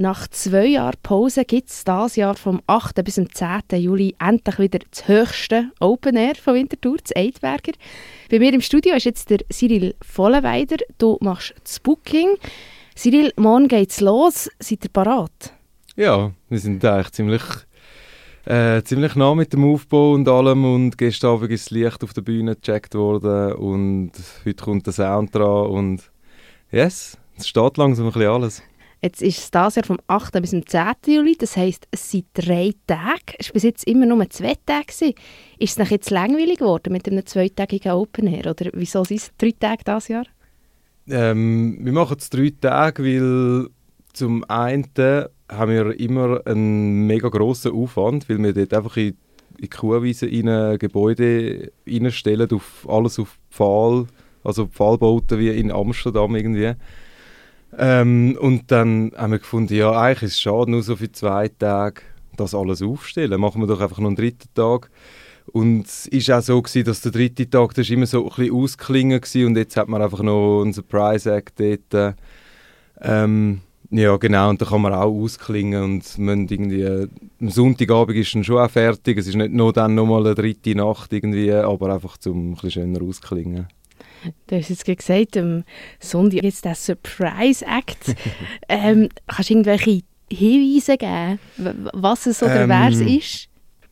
Nach zwei Jahren Pause gibt es dieses Jahr vom 8. bis zum 10. Juli endlich wieder das höchste Open Air von Winterthur, das Eidberger. Bei mir im Studio ist jetzt der Cyril Vollenweider. Du machst das Booking. Cyril, morgen geht's los. Seid ihr parat? Ja, wir sind eigentlich ziemlich, äh, ziemlich nah mit dem Aufbau und allem und gestern Abend ist das Licht auf der Bühne gecheckt worden und heute kommt der Sound dran und yes, es steht langsam ein bisschen alles. Jetzt ist es das Jahr vom 8. bis zum 10. Juli, das heisst, es sind drei Tage. Es war bis jetzt immer nur zwei Tage. Ist es jetzt langweilig geworden mit einem zweitägigen Open Air? Oder wieso sind es drei Tage dieses Jahr? Ähm, wir machen es drei Tage, weil zum einen haben wir immer einen mega grossen Aufwand, weil wir dort einfach in, in Kuhwiese in ein Gebäude reinstellen, auf alles auf Pfahl, also Pfahlbauten wie in Amsterdam irgendwie. Ähm, und dann haben wir gefunden, ja, eigentlich ist es schade, nur so für zwei Tage das alles aufstellen. Machen wir doch einfach noch einen dritten Tag. Und es war auch so, dass der dritte Tag das immer so ein bisschen ausklingen war und jetzt hat man einfach noch einen Surprise-Act dort. Ähm, ja, genau, und da kann man auch ausklingen und irgendwie, am Sonntagabend ist dann schon auch fertig. Es ist nicht nur dann nochmal eine dritte Nacht irgendwie, aber einfach zum ein bisschen schöner ausklingen. Du hast jetzt gesagt, am Sonntag gibt es den Surprise-Act. ähm, kannst du irgendwelche Hinweise geben, was es oder ähm, wer es ist?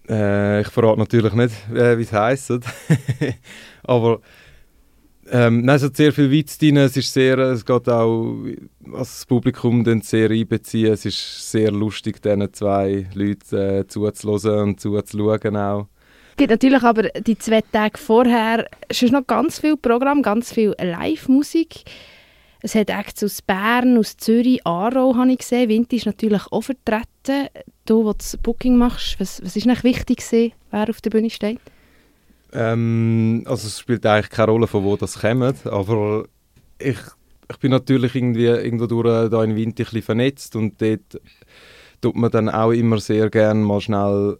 Äh, ich verrate natürlich nicht, äh, wie es heisst. Aber ähm, nein, es hat sehr viel Witz drin. Es, ist sehr, es geht auch, was das Publikum dann sehr einbeziehen. Es ist sehr lustig, diesen zwei Leuten äh, zuzuhören und zuzuschauen auch. Es gibt natürlich aber die zwei Tage vorher schon noch ganz viel Programm, ganz viel Live-Musik. Es hat Acts aus Bern, aus Zürich, Aarau habe ich gesehen. Winti ist natürlich auch vertreten. Du, der das Booking machst, was, was ist wichtig wer auf der Bühne steht? Ähm, also es spielt eigentlich keine Rolle, von wo das kommt, aber ich, ich bin natürlich irgendwie irgendwo durch da in Winti ein bisschen vernetzt und dort tut man dann auch immer sehr gerne mal schnell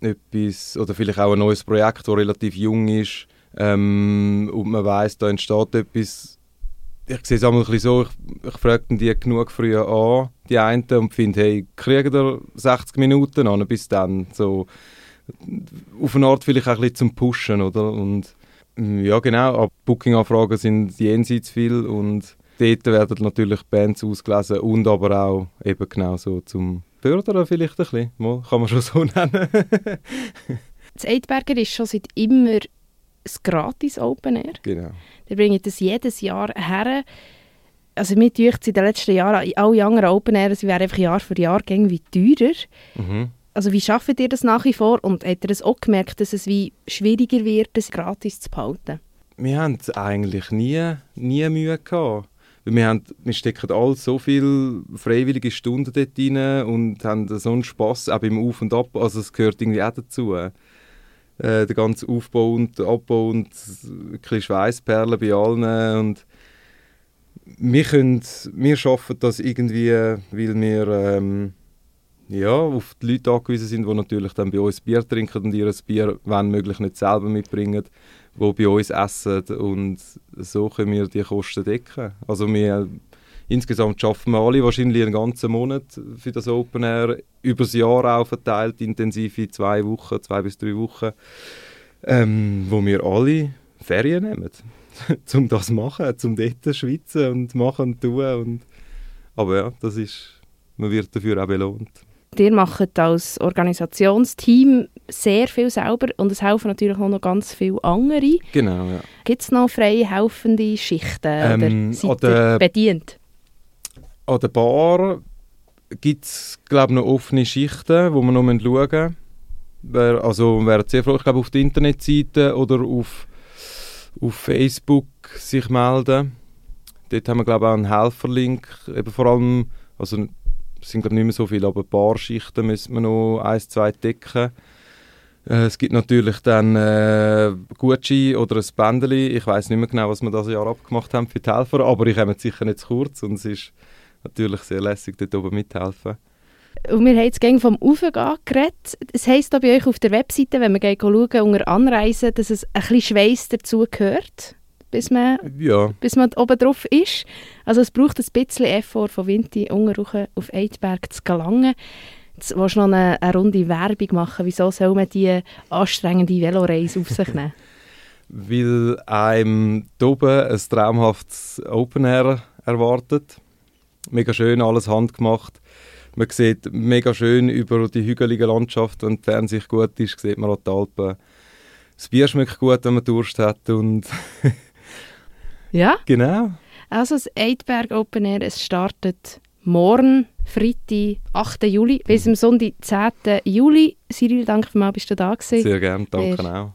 etwas oder vielleicht auch ein neues Projekt, das relativ jung ist ähm, und man weiß, da entsteht etwas. Ich sehe es einmal ein so, ich, ich frage die genug früher an, die einen, und finde, hey, kriegen da 60 Minuten an, bis dann, so auf eine Art vielleicht auch ein bisschen zum Pushen, oder? Und ja, genau, Booking-Anfragen sind jenseits viel und dort werden natürlich Bands ausgelesen und aber auch eben genau so zum fördern vielleicht ein bisschen. Mal, kann man schon so nennen. das Eidberger ist schon seit immer ein gratis Open Air. Genau. Wir bringen das jedes Jahr her. Also mir deucht in den letzten Jahren, alle anderen Open Air, sie wären einfach Jahr für Jahr irgendwie teurer. Mhm. Also wie schafft ihr das nach wie vor und habt ihr es auch gemerkt, dass es wie schwieriger wird, das gratis zu behalten? Wir haben eigentlich nie, nie Mühe gehabt. Wir, haben, wir stecken alle so viele freiwillige Stunden dort rein und haben so einen Spass, auch beim Auf und Ab. Also es gehört irgendwie auch dazu. Äh, der ganze Aufbau und Abbau und ein bisschen Schweißperlen bei allen. Und wir, können, wir schaffen das irgendwie, weil wir ähm, ja, auf die Leute angewiesen sind, die natürlich dann bei uns Bier trinken und ihr Bier, wenn möglich, nicht selber mitbringen die bei uns essen und so können wir die Kosten decken. Also wir, insgesamt schaffen wir alle wahrscheinlich einen ganzen Monat für das Open Air, über das Jahr auch verteilt, intensive zwei Wochen, zwei bis drei Wochen, ähm, wo wir alle Ferien nehmen, um das zu machen, um dort zu schwitzen und machen und tun. Und, aber ja, das ist, man wird dafür auch belohnt. Ihr macht als Organisationsteam sehr viel selber und es helfen natürlich auch noch ganz viele andere. Genau, ja. Gibt es noch freie helfende Schichten ähm, oder seid ihr bedient? An der Bar gibt es, glaube ich, noch offene Schichten, wo man noch schauen müssen. Also wäre sehr froh, ich glaube, auf der Internetseite oder auf, auf Facebook sich melden. Dort haben wir, glaube ich, auch einen Helferlink, eben vor allem, also es sind glaube nicht mehr so viele, aber ein paar Schichten müssen wir noch eins, zwei decken. Äh, es gibt natürlich dann äh, Gucci oder ein Bändeli. Ich weiß nicht mehr genau, was wir das Jahr abgemacht haben für die Helfer, aber ich komme sicher nicht zu kurz und es ist natürlich sehr lässig, dort oben mithelfen. Und wir haben jetzt gegen vom Aufgehen geredet. Es heisst da bei euch auf der Webseite, wenn wir schauen, unter Anreisen, dass es ein bisschen Schweiß dazu gehört. bis man, Ja, bis man oben drauf ist. Also es braucht ein bisschen Effort von Winti Ungeruchen auf Eidberg zu gelangen. Jetzt willst du noch eine, eine runde Werbung machen. Wieso soll man die anstrengende Veloreise auf sich nehmen? weil einem hier oben ein traumhaftes Open Air erwartet. Mega schön, alles handgemacht. Man sieht mega schön über die hügelige Landschaft, wenn die Fernsicht gut ist, sieht man auch die Alpen. Das Bier schmeckt gut, wenn man Durst hat und ja, genau. also das Eidberg Open Air, es startet morgen, Freitag, 8. Juli, bis am Sonntag, 10. Juli. Cyril, danke vielmals, bist du da gewesen. Sehr gerne, danke auch.